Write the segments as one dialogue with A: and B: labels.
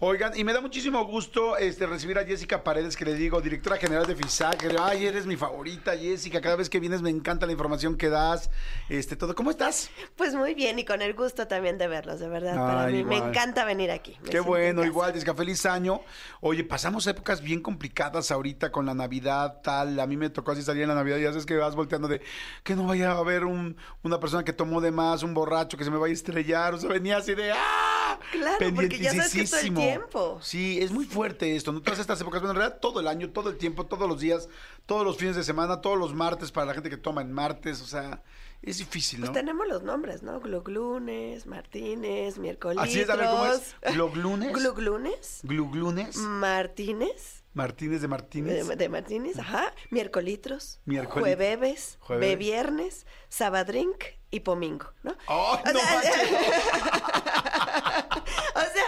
A: Oigan, y me da muchísimo gusto este, recibir a Jessica Paredes, que le digo, directora general de FISAC. Ay, eres mi favorita, Jessica. Cada vez que vienes me encanta la información que das. Este, todo. ¿Cómo estás?
B: Pues muy bien y con el gusto también de verlos, de verdad. Para mí me encanta venir aquí. me
A: Qué bueno, igual, Jessica, feliz año. Oye, pasamos épocas bien complicadas ahorita con la Navidad, tal. A mí me tocó así salir en la Navidad y ya sabes que vas volteando de que no vaya a haber un, una persona que tomó de más, un borracho que se me vaya a estrellar. O sea, venía así de ¡ah!
B: Claro, porque ya sabes que todo el tiempo.
A: Sí, es muy fuerte esto, ¿no? Todas estas épocas, bueno, en realidad todo el año, todo el tiempo, todos los días, todos los fines de semana, todos los martes para la gente que toma en martes, o sea, es difícil, ¿no?
B: Pues tenemos los nombres, ¿no? Gluglunes, Martínez, miércoles.
A: Así es, a ver, ¿cómo es? ¿Gluglunes?
B: Gluglunes,
A: Gluglunes,
B: Martínez.
A: Martínez de Martínez.
B: De, de Martínez, ajá. Miércolitros.
A: Miércoli-
B: Jueves.
A: Jueves.
B: Beviernes. Sabadrink y Pomingo, ¿no?
A: ¡Ay,
B: O
A: no
B: sea! O sea,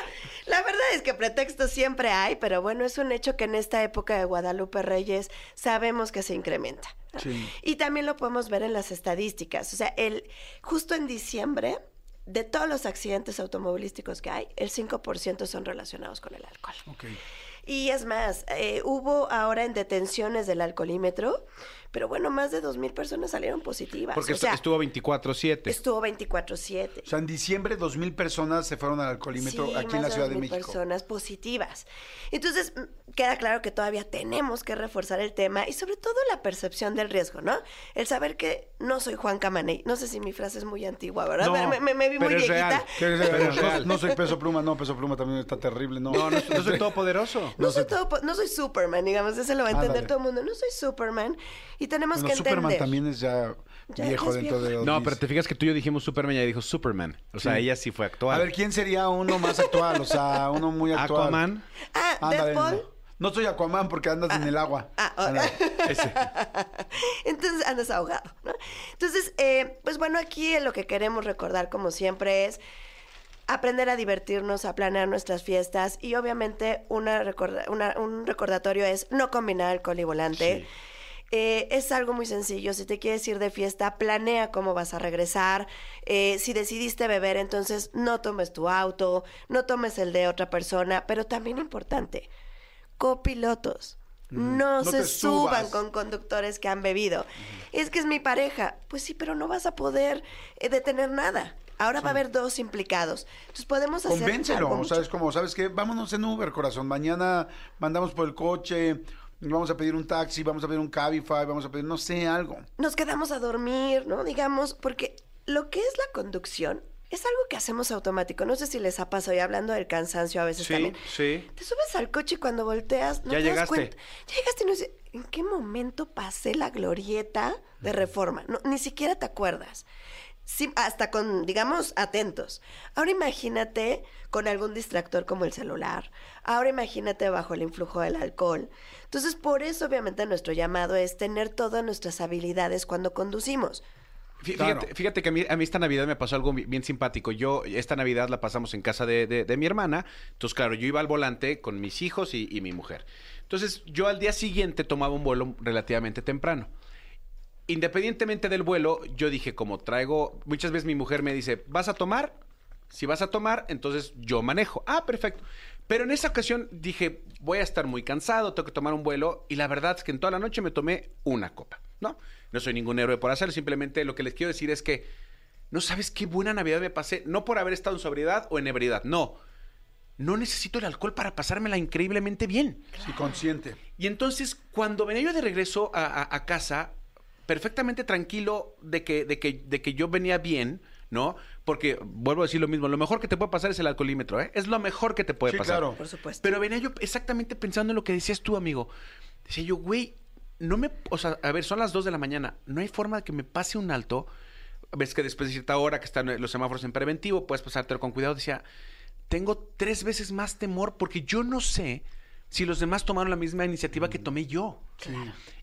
B: la verdad es que pretextos siempre hay, pero bueno, es un hecho que en esta época de Guadalupe Reyes sabemos que se incrementa. ¿no?
A: Sí.
B: Y también lo podemos ver en las estadísticas. O sea, el, justo en diciembre, de todos los accidentes automovilísticos que hay, el 5% son relacionados con el alcohol.
A: Ok.
B: Y es más, eh, hubo ahora en detenciones del alcoholímetro, pero bueno, más de 2.000 personas salieron positivas.
C: Porque
B: o sea,
C: estuvo 24-7.
B: estuvo 24-7.
A: O sea, en diciembre dos mil personas se fueron al alcoholímetro
B: Sí,
A: aquí en la
B: de
A: Ciudad de
B: 2.000
A: México.
B: personas positivas. Entonces, queda claro que todavía tenemos que reforzar el tema y sobre todo la percepción del riesgo, ¿no? El saber que no soy Juan Camaney. No sé si mi frase es muy antigua, ¿verdad?
A: No,
B: me, me- me vi
C: pero
B: muy
C: es
B: viejita.
C: real. Pero es
A: no,
C: real.
A: no soy peso pluma, no, peso pluma también está terrible, no.
C: No, no, no soy todopoderoso.
B: No,
A: No
B: soy todo, no soy Superman, digamos, eso lo va a entender todo el mundo. No soy Superman y tenemos
A: Bueno,
B: que entender.
A: Superman también es ya,
B: Ya-
A: viejo
B: es
A: dentro de los
C: No, pero te fijas que tú y yo dijimos Superman y ella dijo Superman. O sea,
A: Sí.
C: ella sí fue actual.
A: A ver, ¿quién sería uno más actual? O sea, uno muy actual.
C: Aquaman.
B: Ah,
A: Ándale,
B: Deadpool.
A: No, no soy Aquaman porque andas en el agua.
B: Ah, oh. Entonces andas ahogado, ¿no? Entonces, eh, pues bueno, aquí lo que queremos recordar, como siempre, es aprender a divertirnos, a planear nuestras fiestas y obviamente una recorda- una- un recordatorio es no combinar alcohol y volante. Eh, es algo muy sencillo. Si te quieres ir de fiesta, planea cómo vas a regresar. Eh, si decidiste beber, entonces no tomes tu auto, no tomes el de otra persona. Pero también importante, copilotos. No,
A: No
B: se suban con conductores que han bebido. Es que es mi pareja. Pues sí, pero no vas a poder eh, detener nada. Ahora va a haber dos implicados. Entonces podemos hacer
A: Convéncelo,
B: algo
A: o
B: mucho-
A: sea, es como, ¿sabes qué? Vámonos en Uber, corazón. Mañana mandamos por el coche, vamos a pedir un taxi, vamos a pedir un Cabify, vamos a pedir, no sé, algo.
B: nos quedamos a dormir, ¿no? Digamos, porque lo que es la conducción es algo que hacemos automático. No sé si les ha pasado, y hablando del cansancio a veces
C: Sí,
B: también.
C: sí.
B: Te subes al coche y cuando volteas, no
C: Ya
B: te das
C: llegaste.
B: cuenta. Ya llegaste y no dices, ¿en qué momento pasé la glorieta de reforma? No, ni siquiera te acuerdas. Sí, hasta con, digamos, atentos. Ahora imagínate con algún distractor como el celular. Ahora imagínate bajo el influjo del alcohol. Entonces, por eso, obviamente, nuestro llamado es tener todas nuestras habilidades cuando conducimos.
A: Claro.
C: Fíjate, que a mí, a mí esta Navidad me pasó algo bi- bien simpático. Yo, esta Navidad la pasamos en casa de, de- de mi hermana. Entonces, claro, yo iba al volante con mis hijos y, y mi mujer. Entonces, yo al día siguiente tomaba un vuelo relativamente temprano. Independientemente del vuelo, yo dije, como traigo, muchas veces mi mujer me dice, ¿vas a tomar? Si vas a tomar, entonces yo manejo. Ah, perfecto. Pero en esa ocasión dije, voy a estar muy cansado, tengo que tomar un vuelo. Y la verdad es que en toda la noche me tomé una copa, ¿no? No soy ningún héroe por hacerlo, simplemente lo que les quiero decir es que no sabes qué buena Navidad me pasé, no por haber estado en sobriedad o en ebriedad, no. No necesito el alcohol para pasármela increíblemente bien.
A: Sí, consciente.
C: Y entonces, cuando venía yo de regreso a, a- a casa, perfectamente tranquilo de que, de, que, de que yo venía bien, ¿no? Porque, vuelvo a decir lo mismo, lo mejor que te puede pasar es el alcoholímetro, ¿eh? Es lo mejor que te puede
A: Sí,
C: pasar.
A: claro.
B: Por supuesto.
C: Pero venía yo exactamente pensando en lo que decías tú, amigo. Decía yo, güey, no me... O sea, a ver, son las 2 de la mañana. No hay forma de que me pase un alto. Ves que después de cierta hora que están los semáforos en preventivo, puedes pasártelo con cuidado. Decía, tengo tres veces más temor porque yo no sé si los demás tomaron la misma iniciativa que tomé yo.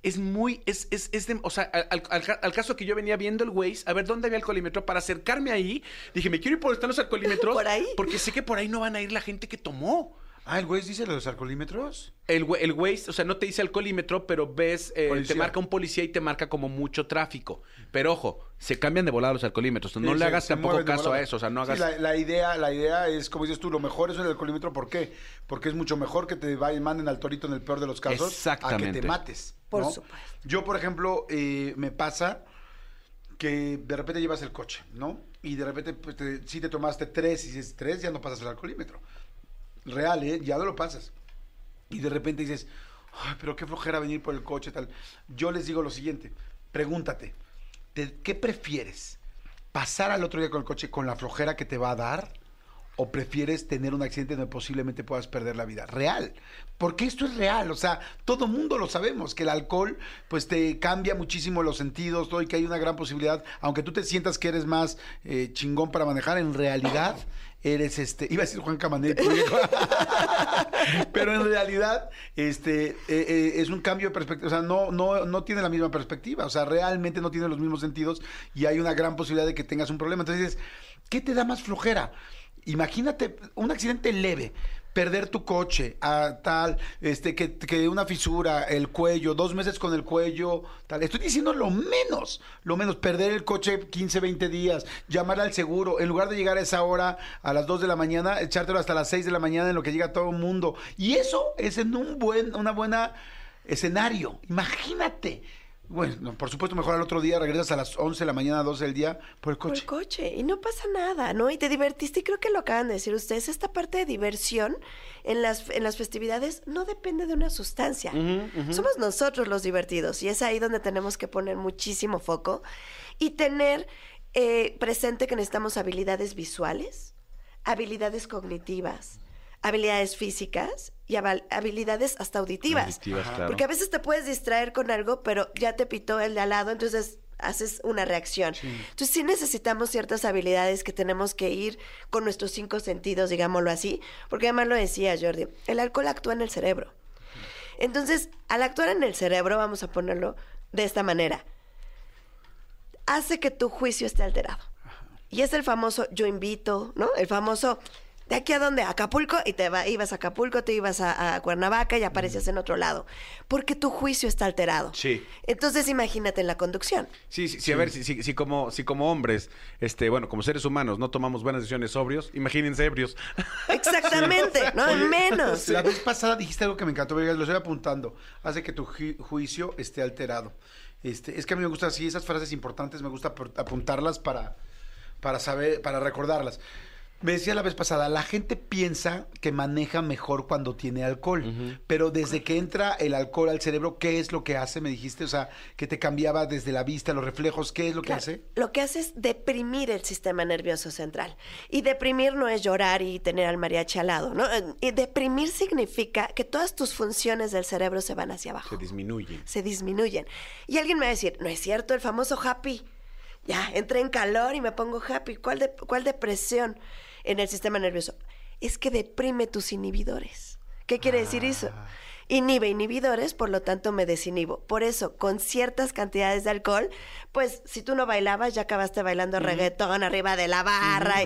C: Es muy, es, es, es de, o sea, al, al- al caso que yo venía viendo el Waze, a ver dónde había alcoholímetro, para acercarme ahí, dije, me quiero ir por están los alcoholímetros.
B: ¿Por ahí?
C: Porque sé que por ahí no van a ir la gente que tomó.
A: Ah, el güey dice los alcoholímetros.
C: El, el Waze, o sea, no te dice alcoholímetro, pero ves, eh, te marca un policía y te marca como mucho tráfico. Pero ojo, se cambian de volada los alcoholímetros. No
A: Sí,
C: le hagas
A: se
C: tampoco caso a eso. O sea, no
A: Sí,
C: hagas.
A: la, la idea, la idea es, como dices tú, lo mejor es el alcoholímetro. ¿Por qué? Porque es mucho mejor que te vayan, manden al torito en el peor de los casos a que te mates.
B: Por
A: ¿no?
B: supuesto.
A: Yo, por ejemplo, eh, me pasa que de repente llevas el coche, ¿no? Y de repente, pues, te- si te tomaste tres y dices tres, ya no pasas el alcoholímetro. Real, ¿eh? Ya no lo pasas. Y de repente dices, pero qué flojera venir por el coche, tal. Yo les digo lo siguiente, pregúntate, ¿te- ¿qué prefieres? ¿Pasar al otro día con el coche con la flojera que te va a dar? ¿O prefieres tener un accidente donde posiblemente puedas perder la vida? Real. Porque esto es real. O sea, todo mundo lo sabemos, que el alcohol pues te cambia muchísimo los sentidos, todo, y que hay una gran posibilidad, aunque tú te sientas que eres más eh, chingón para manejar, en realidad eres este, iba a decir Juan Camané, pero en realidad este eh, eh, es un cambio de perspectiva, o sea, no, no, no tiene la misma perspectiva, o sea, realmente no tiene los mismos sentidos y hay una gran posibilidad de que tengas un problema. Entonces ¿qué te da más flojera? Imagínate un accidente leve, perder tu coche, a tal, este, que, que una fisura, el cuello, dos meses con el cuello, tal. Estoy diciendo lo menos, lo menos, perder el coche 15, 20 días, llamar al seguro, en lugar de llegar a esa hora, a las 2 de la mañana, echártelo hasta las 6 de la mañana en lo que llega todo el mundo. Y eso es en un buen, una buena escenario. Imagínate. Bueno, no, por supuesto, mejor al otro día regresas a las 11 de la mañana, 12 del día por el
B: Por
A: coche.
B: el coche. Y no pasa nada, ¿no? Y te divertiste. Y creo que lo acaban de decir ustedes. Esta parte de diversión en las, en las festividades no depende de una sustancia. Somos nosotros los divertidos. Y es ahí donde tenemos que poner muchísimo foco y tener eh, presente que necesitamos habilidades visuales, habilidades cognitivas, habilidades físicas y habil- habilidades hasta auditivas.
C: Auditivas, claro.
B: Porque a veces te puedes distraer con algo, pero ya te pitó el de al lado, entonces haces una reacción. Entonces sí necesitamos ciertas habilidades que tenemos que ir con nuestros cinco sentidos, digámoslo así, porque además lo decía Jordi, el alcohol actúa en el cerebro. Entonces, al actuar en el cerebro, vamos a ponerlo de esta manera, hace que tu juicio esté alterado. Y es el famoso yo invito, ¿no? El famoso de aquí a dónde, a Acapulco, y te va, ibas a Acapulco, te ibas a, a Cuernavaca y aparecías en otro lado. Porque tu juicio está alterado.
C: Sí.
B: Entonces imagínate en la conducción.
C: Sí, sí, sí, a ver, si, si, si como, si como hombres, este, bueno, como seres humanos, no tomamos buenas decisiones sobrios, imagínense ebrios.
B: Exactamente, ¿no?
A: Oye,
B: Menos.
A: La vez pasada dijiste algo que me encantó, lo estoy apuntando. Hace que tu ju- juicio esté alterado. Este, es que a mí me gusta así, esas frases importantes, me gusta apuntarlas para, para saber, para recordarlas. Me decía la vez pasada, la gente piensa que maneja mejor cuando tiene alcohol, pero desde que entra el alcohol al cerebro, ¿qué es lo que hace? Me dijiste, o sea, que te cambiaba desde la vista, los reflejos, ¿qué es lo que
B: Claro,
A: hace?
B: Lo que hace es deprimir el sistema nervioso central. Y deprimir no es llorar y tener al mariachi al lado, ¿no? Y deprimir significa que todas tus funciones del cerebro se van hacia abajo.
C: Se disminuyen.
B: se disminuyen. Y alguien me va a decir, no es cierto, el famoso happy. Ya, entré en calor y me pongo happy. ¿Cuál, de- cuál depresión en el sistema nervioso? Es que deprime tus inhibidores. ¿Qué quiere decir eso? Inhibe inhibidores, por lo tanto me desinhibo. Por eso, con ciertas cantidades de alcohol, pues si tú no bailabas, ya acabaste bailando reggaetón arriba de la barra.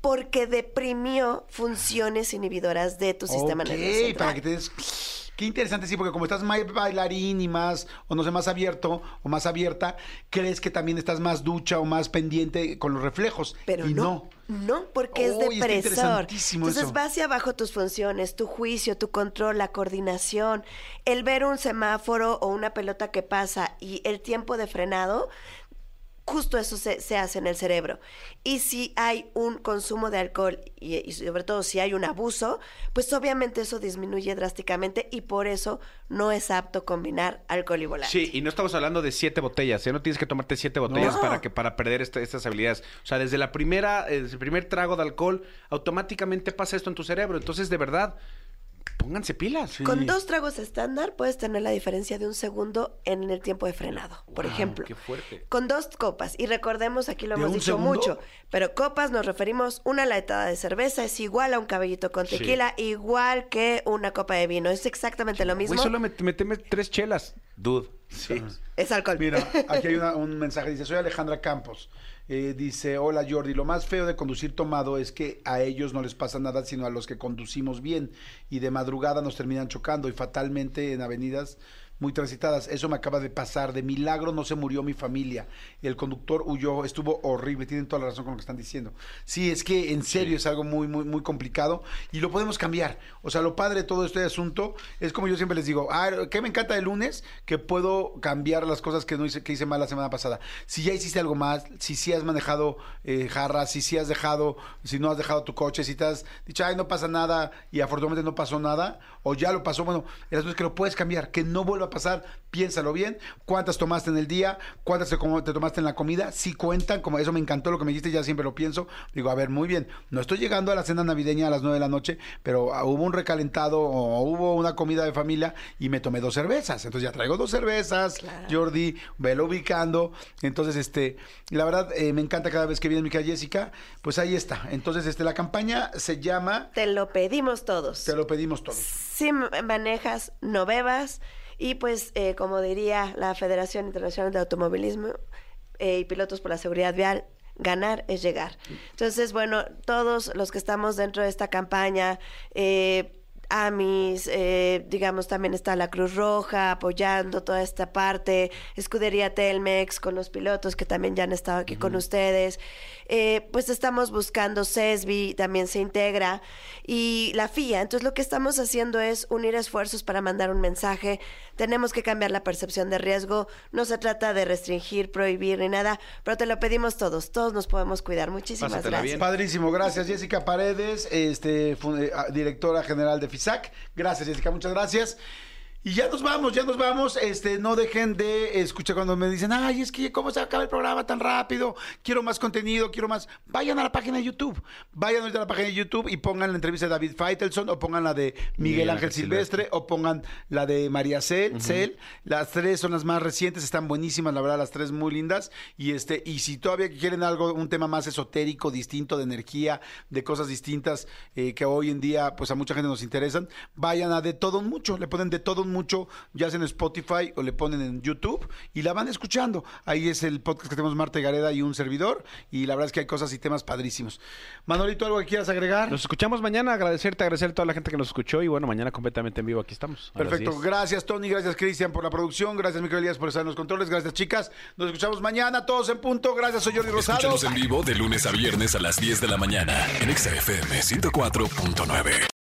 B: Porque deprimió funciones inhibidoras de tu sistema nervioso. central.
A: para que te des... Qué interesante, sí, porque como estás más bailarín y más, o no sé, más abierto o más abierta, crees que también estás más ducha o más pendiente con los reflejos.
B: Pero
A: y
B: no, no, porque es depresor. Entonces
A: eso.
B: va hacia abajo tus funciones, tu juicio, tu control, la coordinación, el ver un semáforo o una pelota que pasa y el tiempo de frenado. Justo eso se, se hace en el cerebro. Y si hay un consumo de alcohol y, y sobre todo si hay un abuso, pues obviamente eso disminuye drásticamente y por eso no es apto combinar alcohol y volante.
C: Sí, y no estamos hablando de siete botellas, ¿eh? No tienes que tomarte siete botellas
B: No.
C: para que para perder esta- estas habilidades. O sea, desde la primera, eh, desde el primer trago de alcohol, automáticamente pasa esto en tu cerebro. Entonces, de verdad, pónganse pilas.
B: Con dos tragos estándar puedes tener la diferencia de un segundo en el tiempo de frenado, por
C: Wow,
B: ejemplo.
C: qué fuerte.
B: Con dos copas, y recordemos, aquí lo
A: ¿De
B: hemos dicho
A: segundo?
B: mucho, pero copas nos referimos, una latada de cerveza es igual a un cabellito con
C: Sí.
B: tequila, igual que una copa de vino, es exactamente lo mismo.
C: Güey, solo met- meteme tres chelas. Dude. Sí.
B: Es alcohol.
A: Mira, aquí hay una- un mensaje, dice, soy Alejandra Campos. Eh, dice, hola Jordi, lo más feo de conducir tomado es que a ellos no les pasa nada, sino a los que conducimos bien y de madrugada nos terminan chocando y fatalmente en avenidas muy transitadas. Eso me acaba de pasar. De milagro no se murió mi familia. El conductor huyó, estuvo horrible. Tienen toda la razón con lo que están diciendo. Sí, es que en serio es algo muy, muy, muy complicado y lo podemos cambiar. O sea, lo padre de todo este asunto es como yo siempre les digo, ah, ¿qué me encanta el lunes? Que puedo cambiar las cosas que no hice, que hice mal la semana pasada. Si ya hiciste algo más, si sí has manejado eh, jarras, si sí has dejado, si no has dejado tu coche, si te has dicho, ay, no pasa nada y afortunadamente no pasó nada, o ya lo pasó, bueno, el asunto es que lo puedes cambiar, que no vuelva a pasar, piénsalo bien, cuántas tomaste en el día, cuántas te, tomaste en la comida, si cuentan, como eso me encantó lo que me dijiste, ya siempre lo pienso, digo, a ver, muy bien, no estoy llegando a la cena navideña a las 9 de la noche, pero ah, hubo un recalentado o hubo una comida de familia y me tomé dos cervezas, entonces ya traigo dos cervezas, Jordi, velo ubicando, entonces, este, la verdad, eh, me encanta cada vez que viene mi querida Jessica, pues ahí está, entonces, este, la campaña se llama,
B: Te lo pedimos todos.
A: te lo pedimos todos.
B: Si manejas, no bebas. Y pues, eh, como diría la Federación Internacional de Automovilismo eh, y Pilotos por la Seguridad Vial, ganar es llegar. Entonces, bueno, todos los que estamos dentro de esta campaña, eh, AMIS, eh, digamos, también está la Cruz Roja apoyando toda esta parte, Escudería Telmex con los pilotos que también ya han estado aquí con ustedes. Eh, pues estamos buscando CESBI, también se integra, y la FIA. Entonces lo que estamos haciendo es unir esfuerzos para mandar un mensaje. Tenemos que cambiar la percepción de riesgo. No se trata de restringir, prohibir ni nada, pero te lo pedimos todos. Todos nos podemos cuidar. Muchísimas
C: Pásatela
B: gracias.
C: bien.
A: Padrísimo, gracias Jessica Paredes, este, eh, directora general de FISAC. Gracias Jessica, muchas gracias. Y ya nos vamos, ya nos vamos. Este, no dejen de escuchar cuando me dicen, ay, es que cómo se acaba el programa tan rápido. Quiero más contenido, quiero más. Vayan a la página de YouTube. Vayan ahorita a la página de YouTube y pongan la entrevista de David Feitelson o pongan la de Miguel, Ángel Silvestre, o pongan la de María Cel, Cel. Las tres son las más recientes, están buenísimas, la verdad, las tres muy lindas. Y este, y si todavía quieren algo, un tema más esotérico, distinto, de energía, de cosas distintas eh, que hoy en día, pues a mucha gente nos interesan, vayan a de todo un mucho, le ponen de todo un mucho, ya sea en Spotify o le ponen en YouTube y la van escuchando. Ahí es el podcast que tenemos Marta y Gareda y un servidor. Y la verdad es que hay cosas y temas padrísimos. Manolito, ¿algo que quieras agregar?
C: Nos escuchamos mañana, agradecerte, agradecer a toda la gente que nos escuchó y bueno, mañana completamente en vivo aquí estamos.
A: Perfecto.
C: 10.
A: Gracias, Tony. Gracias, Cristian, por la producción. Gracias, Micael Díaz, por estar en los controles. Gracias, chicas. Nos escuchamos mañana, todos en punto. Gracias, soy Jordi Rosado.
D: Escúchanos en vivo de lunes a viernes a las 10 de la mañana en Exa FM 104.9.